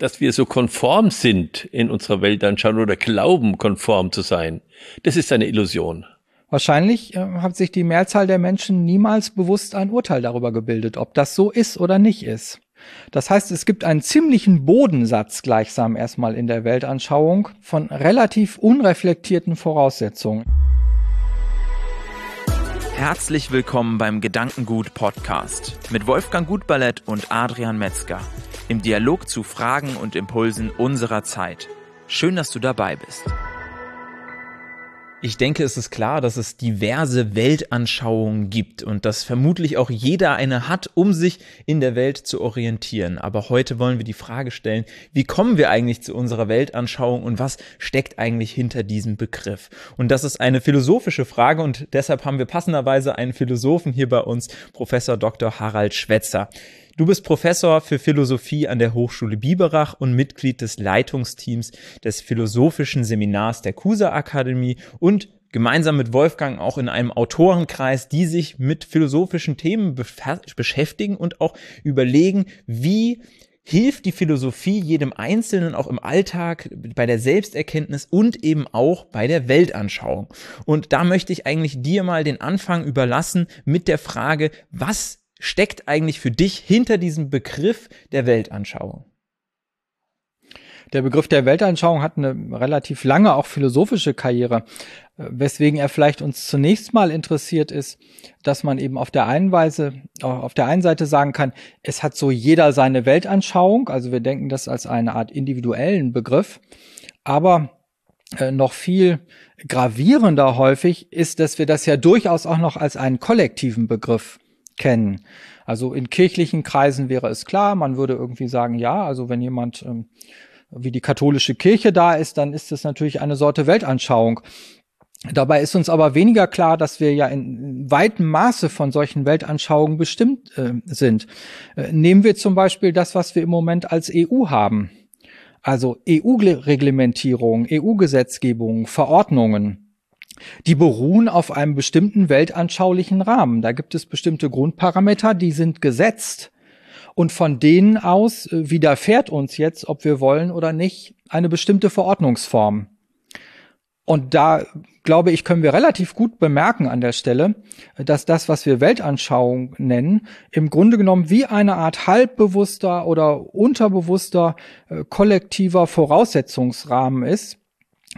dass wir so konform sind in unserer Weltanschauung oder glauben, konform zu sein. Das ist eine Illusion. Wahrscheinlich äh, hat sich die Mehrzahl der Menschen niemals bewusst ein Urteil darüber gebildet, ob das so ist oder nicht ist. Das heißt, es gibt einen ziemlichen Bodensatz gleichsam erstmal in der Weltanschauung von relativ unreflektierten Voraussetzungen. Herzlich willkommen beim Gedankengut Podcast mit Wolfgang Gutballett und Adrian Metzger im Dialog zu Fragen und Impulsen unserer Zeit. Schön, dass du dabei bist. Ich denke, es ist klar, dass es diverse Weltanschauungen gibt und dass vermutlich auch jeder eine hat, um sich in der Welt zu orientieren. Aber heute wollen wir die Frage stellen, wie kommen wir eigentlich zu unserer Weltanschauung und was steckt eigentlich hinter diesem Begriff? Und das ist eine philosophische Frage und deshalb haben wir passenderweise einen Philosophen hier bei uns, Professor Dr. Harald Schwetzer. Du bist Professor für Philosophie an der Hochschule Biberach und Mitglied des Leitungsteams des Philosophischen Seminars der Kusa Akademie und gemeinsam mit Wolfgang auch in einem Autorenkreis, die sich mit philosophischen Themen beschäftigen und auch überlegen, wie hilft die Philosophie jedem Einzelnen auch im Alltag, bei der Selbsterkenntnis und eben auch bei der Weltanschauung. Und da möchte ich eigentlich dir mal den Anfang überlassen mit der Frage, was steckt eigentlich für dich hinter diesem Begriff der Weltanschauung? Der Begriff der Weltanschauung hat eine relativ lange auch philosophische Karriere, weswegen er vielleicht uns zunächst mal interessiert ist, dass man eben auf der einen Weise, auf der einen Seite sagen kann, es hat so jeder seine Weltanschauung, also wir denken das als eine Art individuellen Begriff, aber äh, noch viel gravierender häufig ist, dass wir das ja durchaus auch noch als einen kollektiven Begriff kennen. Also in kirchlichen Kreisen wäre es klar, man würde irgendwie sagen, ja, also wenn jemand ähm, wie die katholische Kirche da ist, dann ist es natürlich eine Sorte Weltanschauung. Dabei ist uns aber weniger klar, dass wir ja in weitem Maße von solchen Weltanschauungen bestimmt äh, sind. Äh, nehmen wir zum Beispiel das, was wir im Moment als EU haben. Also EU-Reglementierung, EU-Gesetzgebung, Verordnungen. Die beruhen auf einem bestimmten weltanschaulichen Rahmen. Da gibt es bestimmte Grundparameter, die sind gesetzt. Und von denen aus äh, widerfährt uns jetzt, ob wir wollen oder nicht, eine bestimmte Verordnungsform. Und da, glaube ich, können wir relativ gut bemerken an der Stelle, dass das, was wir Weltanschauung nennen, im Grunde genommen wie eine Art halbbewusster oder unterbewusster äh, kollektiver Voraussetzungsrahmen ist,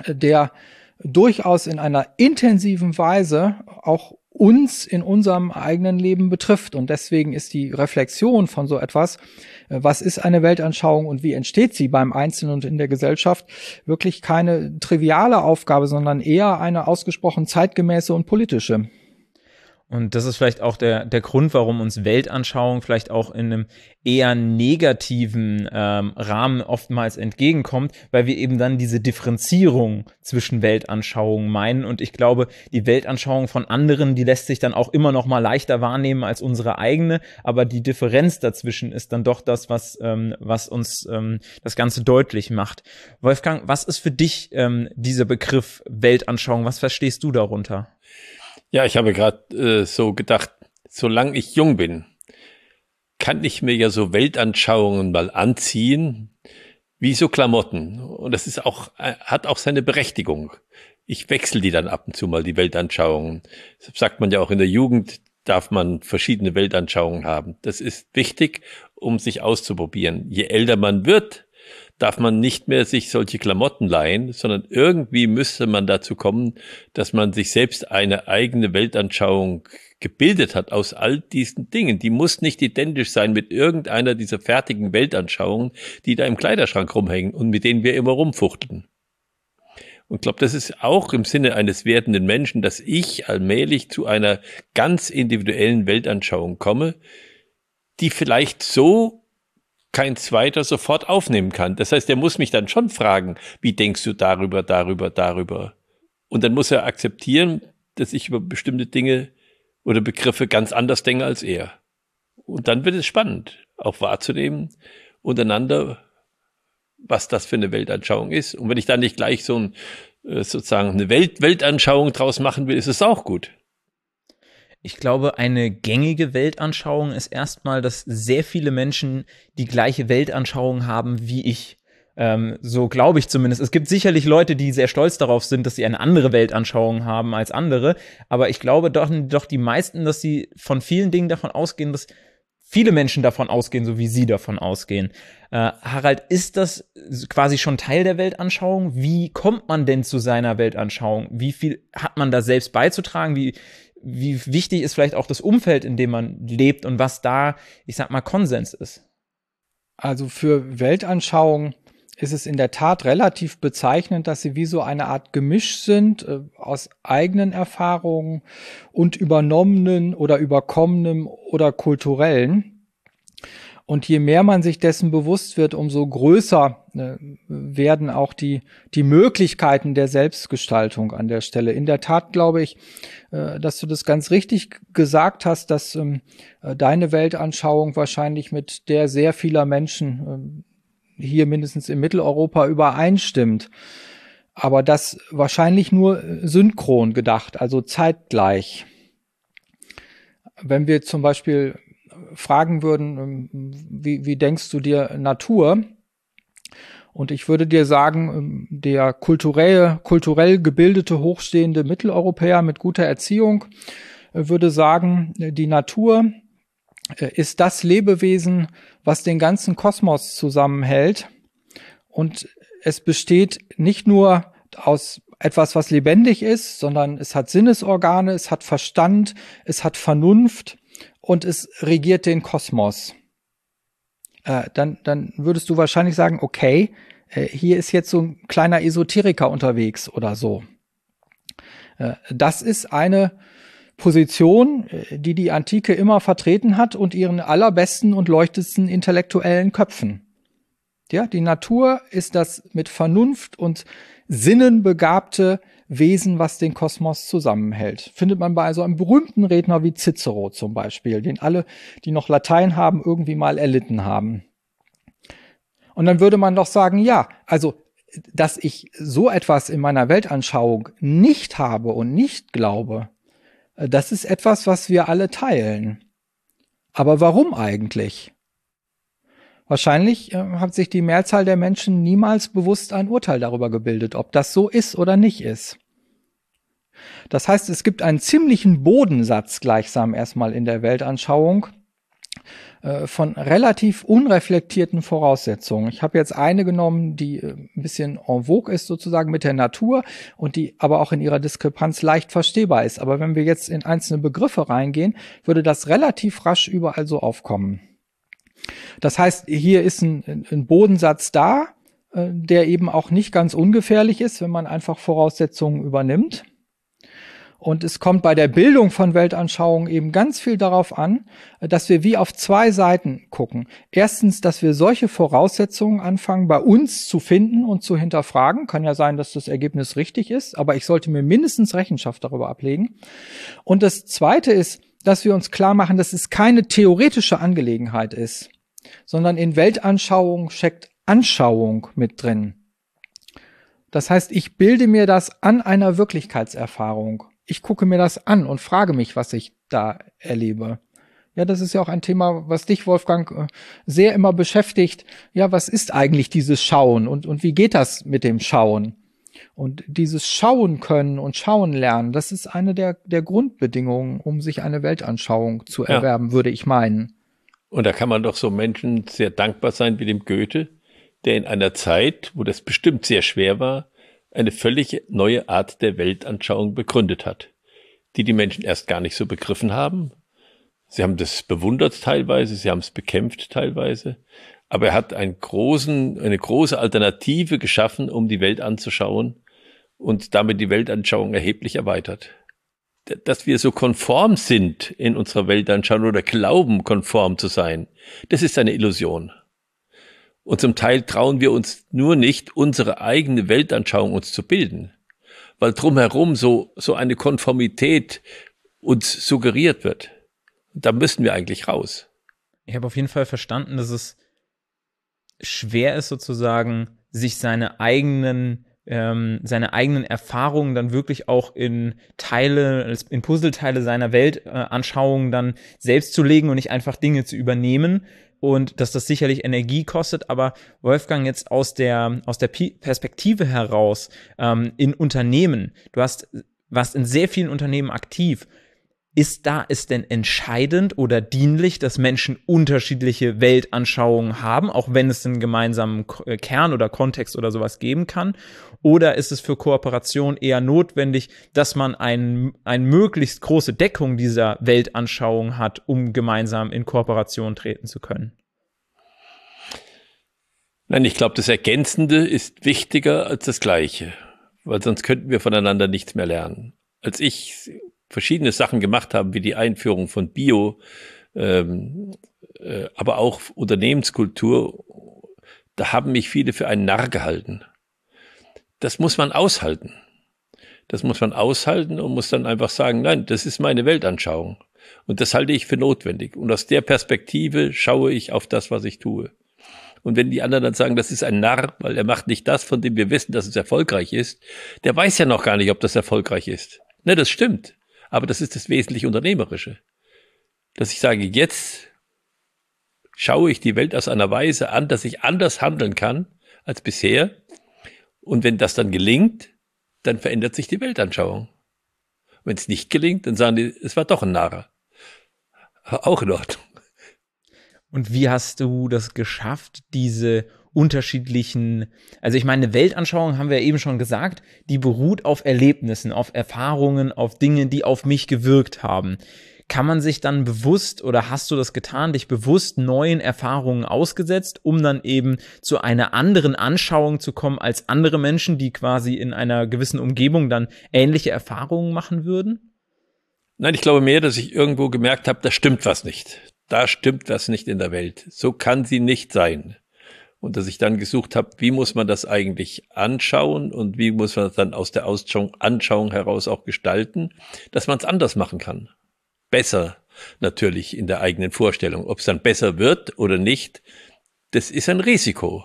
äh, der durchaus in einer intensiven Weise auch uns in unserem eigenen Leben betrifft. Und deswegen ist die Reflexion von so etwas, äh, was ist eine Weltanschauung und wie entsteht sie beim Einzelnen und in der Gesellschaft, wirklich keine triviale Aufgabe, sondern eher eine ausgesprochen zeitgemäße und politische. Und das ist vielleicht auch der, der Grund, warum uns Weltanschauung vielleicht auch in einem eher negativen ähm, Rahmen oftmals entgegenkommt, weil wir eben dann diese Differenzierung zwischen Weltanschauungen meinen. Und ich glaube, die Weltanschauung von anderen, die lässt sich dann auch immer noch mal leichter wahrnehmen als unsere eigene. Aber die Differenz dazwischen ist dann doch das, was, ähm, was uns ähm, das Ganze deutlich macht. Wolfgang, was ist für dich ähm, dieser Begriff Weltanschauung? Was verstehst du darunter? Ja, ich habe gerade äh, so gedacht, solange ich jung bin, kann ich mir ja so Weltanschauungen mal anziehen, wie so Klamotten. Und das ist auch, äh, hat auch seine Berechtigung. Ich wechsle die dann ab und zu mal, die Weltanschauungen. Das sagt man ja auch in der Jugend, darf man verschiedene Weltanschauungen haben. Das ist wichtig, um sich auszuprobieren. Je älter man wird, darf man nicht mehr sich solche Klamotten leihen, sondern irgendwie müsste man dazu kommen, dass man sich selbst eine eigene Weltanschauung gebildet hat aus all diesen Dingen. Die muss nicht identisch sein mit irgendeiner dieser fertigen Weltanschauungen, die da im Kleiderschrank rumhängen und mit denen wir immer rumfuchteln. Und glaube, das ist auch im Sinne eines werdenden Menschen, dass ich allmählich zu einer ganz individuellen Weltanschauung komme, die vielleicht so kein zweiter sofort aufnehmen kann. Das heißt, er muss mich dann schon fragen, wie denkst du darüber, darüber, darüber? Und dann muss er akzeptieren, dass ich über bestimmte Dinge oder Begriffe ganz anders denke als er. Und dann wird es spannend, auch wahrzunehmen untereinander, was das für eine Weltanschauung ist. Und wenn ich da nicht gleich so ein, äh, sozusagen eine Welt Weltanschauung draus machen will, ist es auch gut. Ich glaube, eine gängige Weltanschauung ist erstmal, dass sehr viele Menschen die gleiche Weltanschauung haben wie ich. Ähm, so glaube ich zumindest. Es gibt sicherlich Leute, die sehr stolz darauf sind, dass sie eine andere Weltanschauung haben als andere. Aber ich glaube doch, doch die meisten, dass sie von vielen Dingen davon ausgehen, dass viele Menschen davon ausgehen, so wie Sie davon ausgehen. Äh, Harald, ist das quasi schon Teil der Weltanschauung? Wie kommt man denn zu seiner Weltanschauung? Wie viel hat man da selbst beizutragen? Wie, wie wichtig ist vielleicht auch das Umfeld, in dem man lebt und was da, ich sag mal, Konsens ist? Also für Weltanschauung ist es in der Tat relativ bezeichnend, dass sie wie so eine Art Gemisch sind äh, aus eigenen Erfahrungen und übernommenen oder überkommenen oder kulturellen. Und je mehr man sich dessen bewusst wird, umso größer äh, werden auch die, die Möglichkeiten der Selbstgestaltung an der Stelle. In der Tat glaube ich, äh, dass du das ganz richtig gesagt hast, dass ähm, äh, deine Weltanschauung wahrscheinlich mit der sehr vieler Menschen ähm, hier mindestens in Mitteleuropa übereinstimmt. Aber das wahrscheinlich nur synchron gedacht, also zeitgleich. Wenn wir zum Beispiel fragen würden, ähm, wie, wie denkst du dir Natur? Und ich würde dir sagen, ähm, der kulturell, kulturell gebildete, hochstehende Mitteleuropäer mit guter Erziehung äh, würde sagen, die Natur äh, ist das Lebewesen, was den ganzen Kosmos zusammenhält. Und es besteht nicht nur aus etwas, was lebendig ist, sondern es hat Sinnesorgane, es hat Verstand, es hat Vernunft und es regiert den Kosmos. Äh, dann, dann würdest du wahrscheinlich sagen, okay, äh, hier ist jetzt so ein kleiner Esoteriker unterwegs oder so. Äh, das ist eine Position, äh, die die Antike immer vertreten hat und ihren allerbesten und leuchtesten intellektuellen Köpfen. Ja, die Natur ist das mit Vernunft und Sinnen begabte Wesen, was den Kosmos zusammenhält. Findet man bei so einem berühmten Redner wie Cicero zum Beispiel, den alle, die noch Latein haben, irgendwie mal erlitten haben. Und dann würde man doch sagen, ja, also, dass ich so etwas in meiner Weltanschauung nicht habe und nicht glaube, äh, das ist etwas, was wir alle teilen. Aber warum eigentlich? Wahrscheinlich äh, hat sich die Mehrzahl der Menschen niemals bewusst ein Urteil darüber gebildet, ob das so ist oder nicht ist. Das heißt, es gibt einen ziemlichen Bodensatz gleichsam erstmal in der Weltanschauung, äh, von relativ unreflektierten Voraussetzungen. Ich habe jetzt eine genommen, die äh, ein bisschen en vogue ist sozusagen mit der Natur und die aber auch in ihrer Diskrepanz leicht verstehbar ist. Aber wenn wir jetzt in einzelne Begriffe reingehen, würde das relativ rasch überall so aufkommen. Das heißt, hier ist ein, ein Bodensatz da, äh, der eben auch nicht ganz ungefährlich ist, wenn man einfach Voraussetzungen übernimmt. Und es kommt bei der Bildung von Weltanschauungen eben ganz viel darauf an, dass wir wie auf zwei Seiten gucken. Erstens, dass wir solche Voraussetzungen anfangen, bei uns zu finden und zu hinterfragen. Kann ja sein, dass das Ergebnis richtig ist, aber ich sollte mir mindestens Rechenschaft darüber ablegen. Und das zweite ist, dass wir uns klar machen, dass es keine theoretische Angelegenheit ist, sondern in Weltanschauung steckt Anschauung mit drin. Das heißt, ich bilde mir das an einer Wirklichkeitserfahrung ich gucke mir das an und frage mich, was ich da erlebe. Ja, das ist ja auch ein Thema, was dich, Wolfgang, äh, sehr immer beschäftigt. Ja, was ist eigentlich dieses Schauen und, und wie geht das mit dem Schauen? Und dieses Schauen können und Schauen lernen, das ist eine der, der Grundbedingungen, um sich eine Weltanschauung zu erwerben, ja. würde ich meinen. Und da kann man doch so Menschen sehr dankbar sein wie dem Goethe, der in einer Zeit, wo das bestimmt sehr schwer war, eine völlig neue Art der Weltanschauung begründet hat, die die Menschen erst gar nicht so begriffen haben. Sie haben das bewundert teilweise, sie haben es bekämpft teilweise, aber er hat einen großen, eine große Alternative geschaffen, um die Welt anzuschauen und damit die Weltanschauung erheblich erweitert. Dass wir so konform sind in unserer Weltanschauung oder glauben, konform zu sein, das ist eine Illusion. Und zum Teil trauen wir uns nur nicht, unsere eigene Weltanschauung uns zu bilden, weil drumherum so, so eine Konformität uns suggeriert wird. Da müssen wir eigentlich raus. Ich habe auf jeden Fall verstanden, dass es schwer ist, sozusagen, sich seine eigenen ähm, seine eigenen Erfahrungen dann wirklich auch in Teile, in Puzzleteile seiner Weltanschauung äh, dann selbst zu legen und nicht einfach Dinge zu übernehmen. Und dass das sicherlich Energie kostet, aber Wolfgang jetzt aus der aus der Perspektive heraus ähm, in Unternehmen, du hast warst in sehr vielen Unternehmen aktiv ist da es denn entscheidend oder dienlich, dass Menschen unterschiedliche Weltanschauungen haben, auch wenn es einen gemeinsamen äh, Kern oder Kontext oder sowas geben kann? Oder ist es für Kooperation eher notwendig, dass man ein, eine möglichst große Deckung dieser Weltanschauung hat, um gemeinsam in Kooperation treten zu können? Nein, ich glaube, das Ergänzende ist wichtiger als das Gleiche, weil sonst könnten wir voneinander nichts mehr lernen. Als ich verschiedene Sachen gemacht haben, wie die Einführung von Bio, ähm, äh, aber auch Unternehmenskultur, da haben mich viele für einen Narr gehalten. Das muss man aushalten. Das muss man aushalten und muss dann einfach sagen, nein, das ist meine Weltanschauung. Und das halte ich für notwendig. Und aus der Perspektive schaue ich auf das, was ich tue. Und wenn die anderen dann sagen, das ist ein Narr, weil er macht nicht das, von dem wir wissen, dass es erfolgreich ist, der weiß ja noch gar nicht, ob das erfolgreich ist. Ne, das stimmt. Aber das ist das wesentlich Unternehmerische. Dass ich sage, jetzt schaue ich die Welt aus einer Weise an, dass ich anders handeln kann als bisher. Und wenn das dann gelingt, dann verändert sich die Weltanschauung. Wenn es nicht gelingt, dann sagen die, es war doch ein Narrer. Auch in Ordnung. Und wie hast du das geschafft, diese unterschiedlichen, also ich meine, Weltanschauung haben wir eben schon gesagt, die beruht auf Erlebnissen, auf Erfahrungen, auf Dinge, die auf mich gewirkt haben. Kann man sich dann bewusst oder hast du das getan, dich bewusst neuen Erfahrungen ausgesetzt, um dann eben zu einer anderen Anschauung zu kommen als andere Menschen, die quasi in einer gewissen Umgebung dann ähnliche Erfahrungen machen würden? Nein, ich glaube mehr, dass ich irgendwo gemerkt habe, da stimmt was nicht. Da stimmt was nicht in der Welt. So kann sie nicht sein und dass ich dann gesucht habe, wie muss man das eigentlich anschauen und wie muss man das dann aus der Anschauung heraus auch gestalten, dass man es anders machen kann. Besser natürlich in der eigenen Vorstellung. Ob es dann besser wird oder nicht, das ist ein Risiko.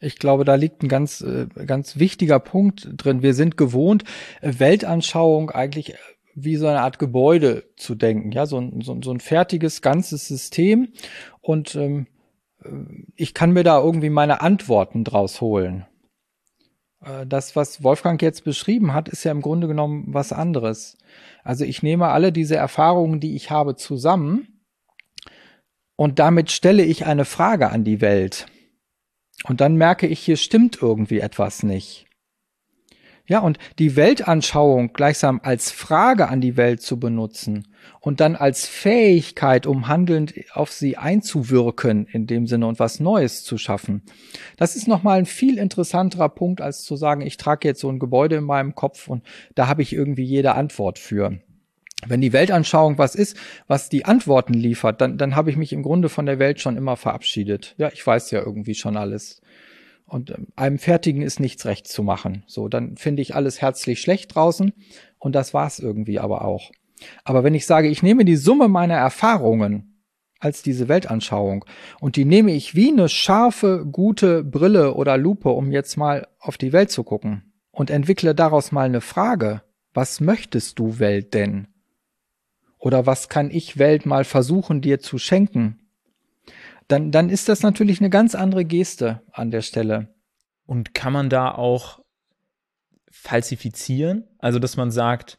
Ich glaube, da liegt ein ganz, äh, ganz wichtiger Punkt drin. Wir sind gewohnt, Weltanschauung eigentlich wie so eine Art Gebäude zu denken, ja, so ein, so, so ein fertiges, ganzes System. Und ähm, ich kann mir da irgendwie meine Antworten draus holen. Äh, das, was Wolfgang jetzt beschrieben hat, ist ja im Grunde genommen was anderes. Also ich nehme alle diese Erfahrungen, die ich habe, zusammen und damit stelle ich eine Frage an die Welt. Und dann merke ich, hier stimmt irgendwie etwas nicht. Ja, und die Weltanschauung gleichsam als Frage an die Welt zu benutzen und dann als Fähigkeit, um handelnd auf sie einzuwirken, in dem Sinne und was Neues zu schaffen. Das ist nochmal ein viel interessanterer Punkt, als zu sagen, ich trage jetzt so ein Gebäude in meinem Kopf und da habe ich irgendwie jede Antwort für. Wenn die Weltanschauung was ist, was die Antworten liefert, dann, dann habe ich mich im Grunde von der Welt schon immer verabschiedet. Ja, ich weiß ja irgendwie schon alles. Und ähm, einem Fertigen ist nichts recht zu machen. So, dann finde ich alles herzlich schlecht draußen und das war's irgendwie aber auch. Aber wenn ich sage, ich nehme die Summe meiner Erfahrungen als diese Weltanschauung und die nehme ich wie eine scharfe, gute Brille oder Lupe, um jetzt mal auf die Welt zu gucken und entwickle daraus mal eine Frage. Was möchtest du Welt denn? Oder was kann ich Welt mal versuchen dir zu schenken? Dann, dann ist das natürlich eine ganz andere Geste an der Stelle. Und kann man da auch falsifizieren? Also, dass man sagt,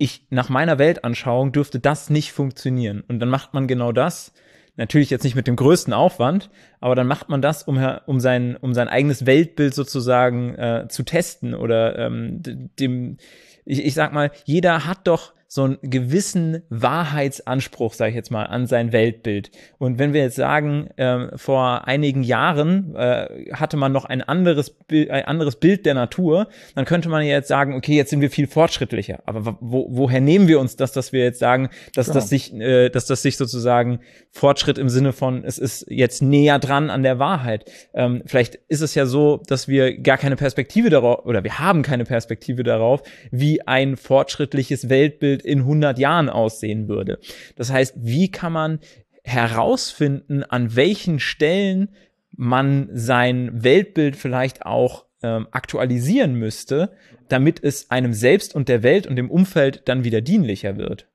ich, nach meiner Weltanschauung dürfte das nicht funktionieren. Und dann macht man genau das. Natürlich jetzt nicht mit dem größten Aufwand, aber dann macht man das, um, um, sein, um sein eigenes Weltbild sozusagen äh, zu testen oder ähm, dem, ich, ich sag mal, jeder hat doch so einen gewissen Wahrheitsanspruch, sage ich jetzt mal, an sein Weltbild. Und wenn wir jetzt sagen, äh, vor einigen Jahren äh, hatte man noch ein anderes, Bild, ein anderes Bild der Natur, dann könnte man ja jetzt sagen, okay, jetzt sind wir viel fortschrittlicher. Aber wo, woher nehmen wir uns das, dass wir jetzt sagen, dass genau. das sich, äh, dass das sich sozusagen Fortschritt im Sinne von, es ist jetzt näher dran an der Wahrheit. Ähm, vielleicht ist es ja so, dass wir gar keine Perspektive darauf, oder wir haben keine Perspektive darauf, wie ein fortschrittliches Weltbild Weltbild in 100 Jahren aussehen würde. Das heißt, wie kann man herausfinden, an welchen Stellen man sein Weltbild vielleicht auch ähm, aktualisieren müsste, damit es einem selbst und der Welt und dem Umfeld dann wieder dienlicher wird?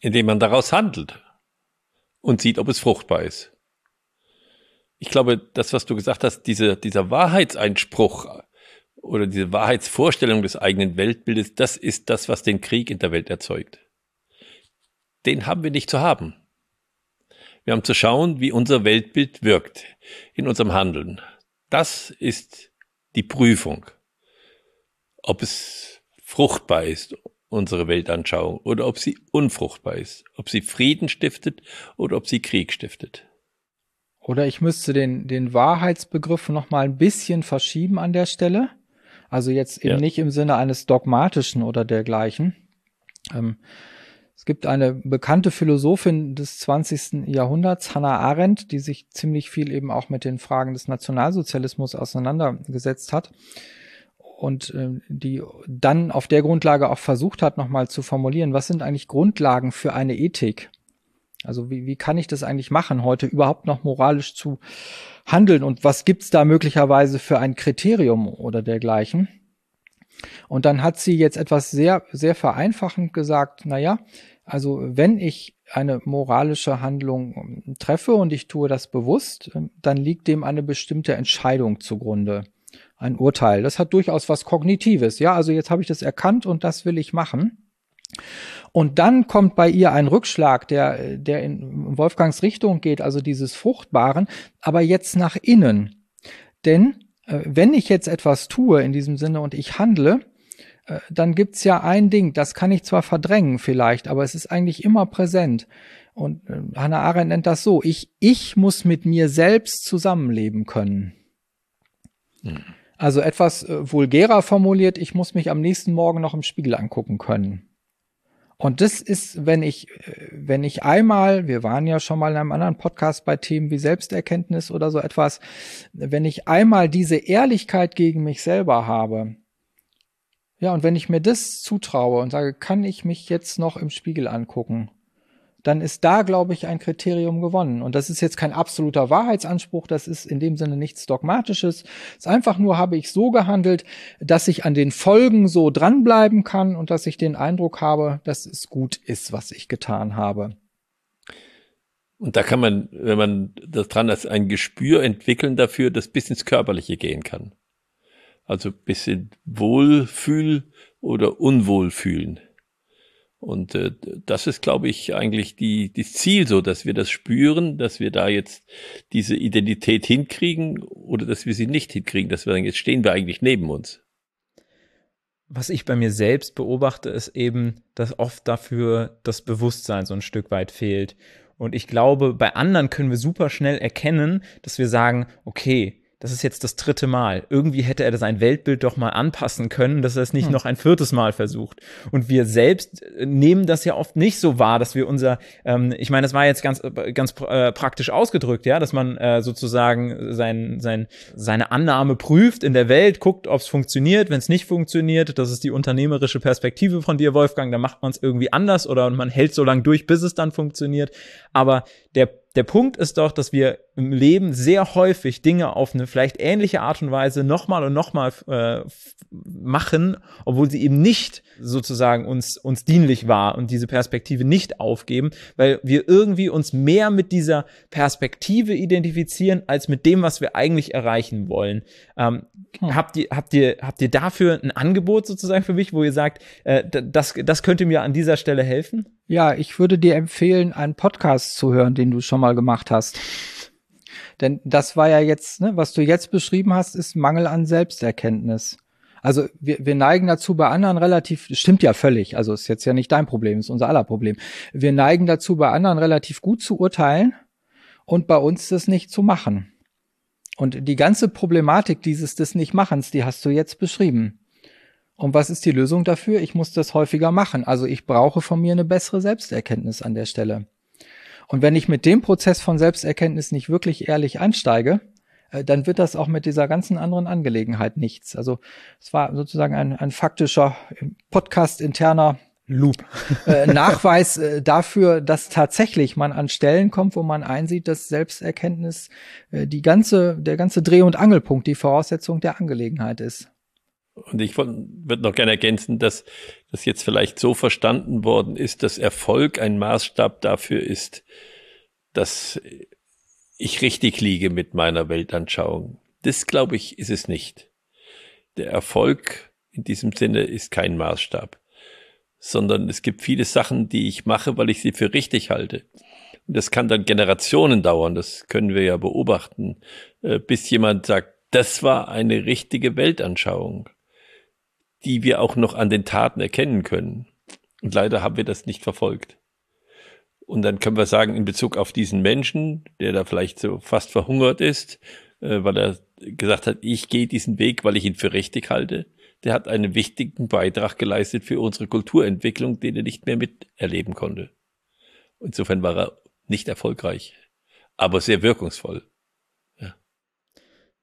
Indem man daraus handelt und sieht, ob es fruchtbar ist. Ich glaube, das, was du gesagt hast, diese, dieser Wahrheitseinspruch oder diese Wahrheitsvorstellung des eigenen Weltbildes, das ist das, was den Krieg in der Welt erzeugt. Den haben wir nicht zu haben. Wir haben zu schauen, wie unser Weltbild wirkt in unserem Handeln. Das ist die Prüfung, ob es fruchtbar ist, unsere Weltanschauung, oder ob sie unfruchtbar ist, ob sie Frieden stiftet oder ob sie Krieg stiftet. Oder ich müsste den, den Wahrheitsbegriff noch mal ein bisschen verschieben an der Stelle. Also jetzt eben ja. nicht im Sinne eines dogmatischen oder dergleichen. Ähm, es gibt eine bekannte Philosophin des 20. Jahrhunderts, Hannah Arendt, die sich ziemlich viel eben auch mit den Fragen des Nationalsozialismus auseinandergesetzt hat und äh, die dann auf der Grundlage auch versucht hat, nochmal zu formulieren, was sind eigentlich Grundlagen für eine Ethik? Also wie, wie kann ich das eigentlich machen, heute überhaupt noch moralisch zu handeln und was gibt's da möglicherweise für ein Kriterium oder dergleichen? Und dann hat sie jetzt etwas sehr, sehr vereinfachend gesagt, na ja, also wenn ich eine moralische Handlung ähm, treffe und ich tue das bewusst, ähm, dann liegt dem eine bestimmte Entscheidung zugrunde. Ein Urteil. Das hat durchaus was Kognitives. Ja, also jetzt habe ich das erkannt und das will ich machen. Und dann kommt bei ihr ein Rückschlag, der, der in Wolfgangs Richtung geht, also dieses Fruchtbaren, aber jetzt nach innen. Denn äh, wenn ich jetzt etwas tue in diesem Sinne und ich handle, äh, dann gibt's ja ein Ding, das kann ich zwar verdrängen vielleicht, aber es ist eigentlich immer präsent. Und äh, Hannah Arendt nennt das so, ich, ich muss mit mir selbst zusammenleben können. Hm. Also etwas äh, vulgärer formuliert, ich muss mich am nächsten Morgen noch im Spiegel angucken können. Und das ist, wenn ich, äh, wenn ich einmal, wir waren ja schon mal in einem anderen Podcast bei Themen wie Selbsterkenntnis oder so etwas, wenn ich einmal diese Ehrlichkeit gegen mich selber habe, ja, und wenn ich mir das zutraue und sage, kann ich mich jetzt noch im Spiegel angucken, dann ist da, glaube ich, ein Kriterium gewonnen. Und das ist jetzt kein absoluter Wahrheitsanspruch, das ist in dem Sinne nichts Dogmatisches. Es ist einfach nur, habe ich so gehandelt, dass ich an den Folgen so dranbleiben kann und dass ich den Eindruck habe, dass es gut ist, was ich getan habe. Und da kann man, wenn man das dran ist, ein Gespür entwickeln dafür, das bis ins Körperliche gehen kann. Also bisschen Wohlfühl oder Unwohlfühlen. Und äh, das ist, glaube ich, eigentlich die, das Ziel so, dass wir das spüren, dass wir da jetzt diese Identität hinkriegen oder dass wir sie nicht hinkriegen, dass wir sagen, jetzt stehen wir eigentlich neben uns. Was ich bei mir selbst beobachte, ist eben, dass oft dafür das Bewusstsein so ein Stück weit fehlt. Und ich glaube, bei anderen können wir super schnell erkennen, dass wir sagen, okay, das ist jetzt das dritte Mal. Irgendwie hätte er sein Weltbild doch mal anpassen können, dass er es nicht hm. noch ein viertes Mal versucht. Und wir selbst äh, nehmen das ja oft nicht so wahr, dass wir unser, ähm, ich meine, das war jetzt ganz, äh, ganz äh, praktisch ausgedrückt, ja, dass man äh, sozusagen sein, sein, seine Annahme prüft in der Welt, guckt, ob es funktioniert. Wenn es nicht funktioniert, das ist die unternehmerische Perspektive von dir, Wolfgang, dann macht man es irgendwie anders oder man hält so lange durch, bis es dann funktioniert. Aber der der Punkt ist doch, dass wir im Leben sehr häufig Dinge auf eine vielleicht ähnliche Art und Weise nochmal und nochmal äh, machen, obwohl sie eben nicht sozusagen uns, uns dienlich war und diese Perspektive nicht aufgeben, weil wir irgendwie uns mehr mit dieser Perspektive identifizieren, als mit dem, was wir eigentlich erreichen wollen. Ähm, hm. habt, ihr, habt, ihr, habt ihr dafür ein Angebot sozusagen für mich, wo ihr sagt, äh, das, das könnte mir an dieser Stelle helfen? Ja, ich würde dir empfehlen, einen Podcast zu hören, den du schon mal gemacht hast. Denn das war ja jetzt, ne, was du jetzt beschrieben hast, ist Mangel an Selbsterkenntnis. Also wir, wir neigen dazu bei anderen relativ, stimmt ja völlig, also ist jetzt ja nicht dein Problem, ist unser aller Problem. Wir neigen dazu bei anderen relativ gut zu urteilen und bei uns das nicht zu machen. Und die ganze Problematik dieses des Nichtmachens, die hast du jetzt beschrieben. Und was ist die Lösung dafür? Ich muss das häufiger machen. Also ich brauche von mir eine bessere Selbsterkenntnis an der Stelle. Und wenn ich mit dem Prozess von Selbsterkenntnis nicht wirklich ehrlich einsteige, äh, dann wird das auch mit dieser ganzen anderen Angelegenheit nichts. Also es war sozusagen ein, ein faktischer Podcast interner Loop. äh, Nachweis äh, dafür, dass tatsächlich man an Stellen kommt, wo man einsieht, dass Selbsterkenntnis äh, die ganze, der ganze Dreh- und Angelpunkt, die Voraussetzung der Angelegenheit ist. Und ich würde noch gerne ergänzen, dass das jetzt vielleicht so verstanden worden ist, dass Erfolg ein Maßstab dafür ist, dass ich richtig liege mit meiner Weltanschauung. Das, glaube ich, ist es nicht. Der Erfolg in diesem Sinne ist kein Maßstab sondern es gibt viele Sachen, die ich mache, weil ich sie für richtig halte. Und das kann dann Generationen dauern, das können wir ja beobachten, äh, bis jemand sagt, das war eine richtige Weltanschauung, die wir auch noch an den Taten erkennen können. Und leider haben wir das nicht verfolgt. Und dann können wir sagen, in Bezug auf diesen Menschen, der da vielleicht so fast verhungert ist, äh, weil er gesagt hat, ich gehe diesen Weg, weil ich ihn für richtig halte, der hat einen wichtigen Beitrag geleistet für unsere Kulturentwicklung, den er nicht mehr miterleben konnte. Insofern war er nicht erfolgreich, aber sehr wirkungsvoll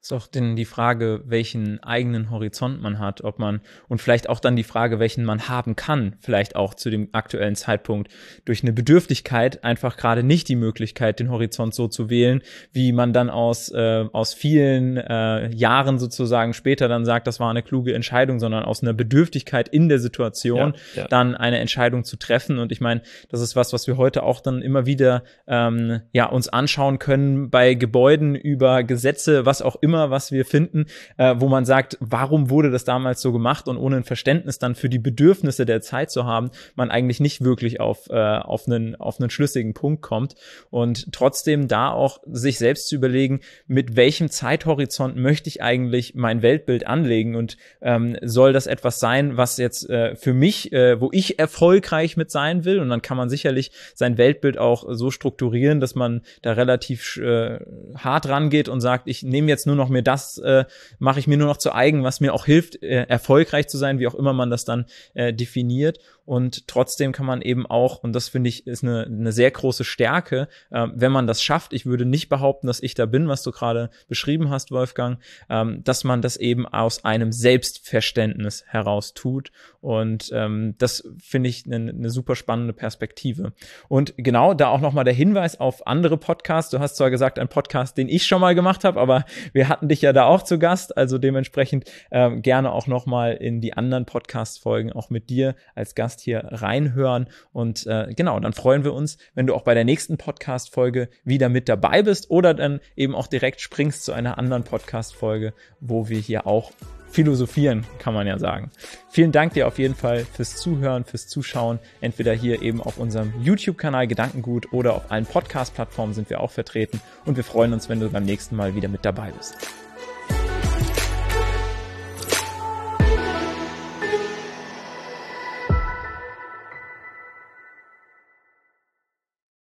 ist auch denn die Frage, welchen eigenen Horizont man hat, ob man und vielleicht auch dann die Frage, welchen man haben kann, vielleicht auch zu dem aktuellen Zeitpunkt durch eine Bedürftigkeit einfach gerade nicht die Möglichkeit, den Horizont so zu wählen, wie man dann aus äh, aus vielen äh, Jahren sozusagen später dann sagt, das war eine kluge Entscheidung, sondern aus einer Bedürftigkeit in der Situation ja, ja. dann eine Entscheidung zu treffen. Und ich meine, das ist was, was wir heute auch dann immer wieder ähm, ja uns anschauen können bei Gebäuden über Gesetze, was auch immer immer, was wir finden, äh, wo man sagt, warum wurde das damals so gemacht? Und ohne ein Verständnis dann für die Bedürfnisse der Zeit zu haben, man eigentlich nicht wirklich auf, äh, auf, einen, auf einen schlüssigen Punkt kommt. Und trotzdem da auch sich selbst zu überlegen, mit welchem Zeithorizont möchte ich eigentlich mein Weltbild anlegen? Und ähm, soll das etwas sein, was jetzt äh, für mich, äh, wo ich erfolgreich mit sein will? Und dann kann man sicherlich sein Weltbild auch so strukturieren, dass man da relativ äh, hart rangeht und sagt, ich nehme jetzt nur noch noch mir das, äh, mache ich mir nur noch zu eigen, was mir auch hilft, äh, erfolgreich zu sein, wie auch immer man das dann äh, definiert. Und trotzdem kann man eben auch, und das finde ich ist eine, eine sehr große Stärke, äh, wenn man das schafft, ich würde nicht behaupten, dass ich da bin, was du gerade beschrieben hast, Wolfgang, ähm, dass man das eben aus einem Selbstverständnis heraus tut. Und ähm, das finde ich eine, eine super spannende Perspektive. Und genau da auch nochmal der Hinweis auf andere Podcasts. Du hast zwar gesagt, ein Podcast, den ich schon mal gemacht habe, aber wir hatten dich ja da auch zu Gast, also dementsprechend ähm, gerne auch nochmal in die anderen Podcast-Folgen auch mit dir als Gast hier reinhören. Und äh, genau, dann freuen wir uns, wenn du auch bei der nächsten Podcast-Folge wieder mit dabei bist oder dann eben auch direkt springst zu einer anderen Podcast-Folge, wo wir hier auch philosophieren, kann man ja sagen. Vielen Dank dir auf jeden Fall fürs Zuhören, fürs Zuschauen. Entweder hier eben auf unserem YouTube-Kanal Gedankengut oder auf allen Podcast-Plattformen sind wir auch vertreten. Und wir freuen uns, wenn du beim nächsten Mal wieder mit dabei bist.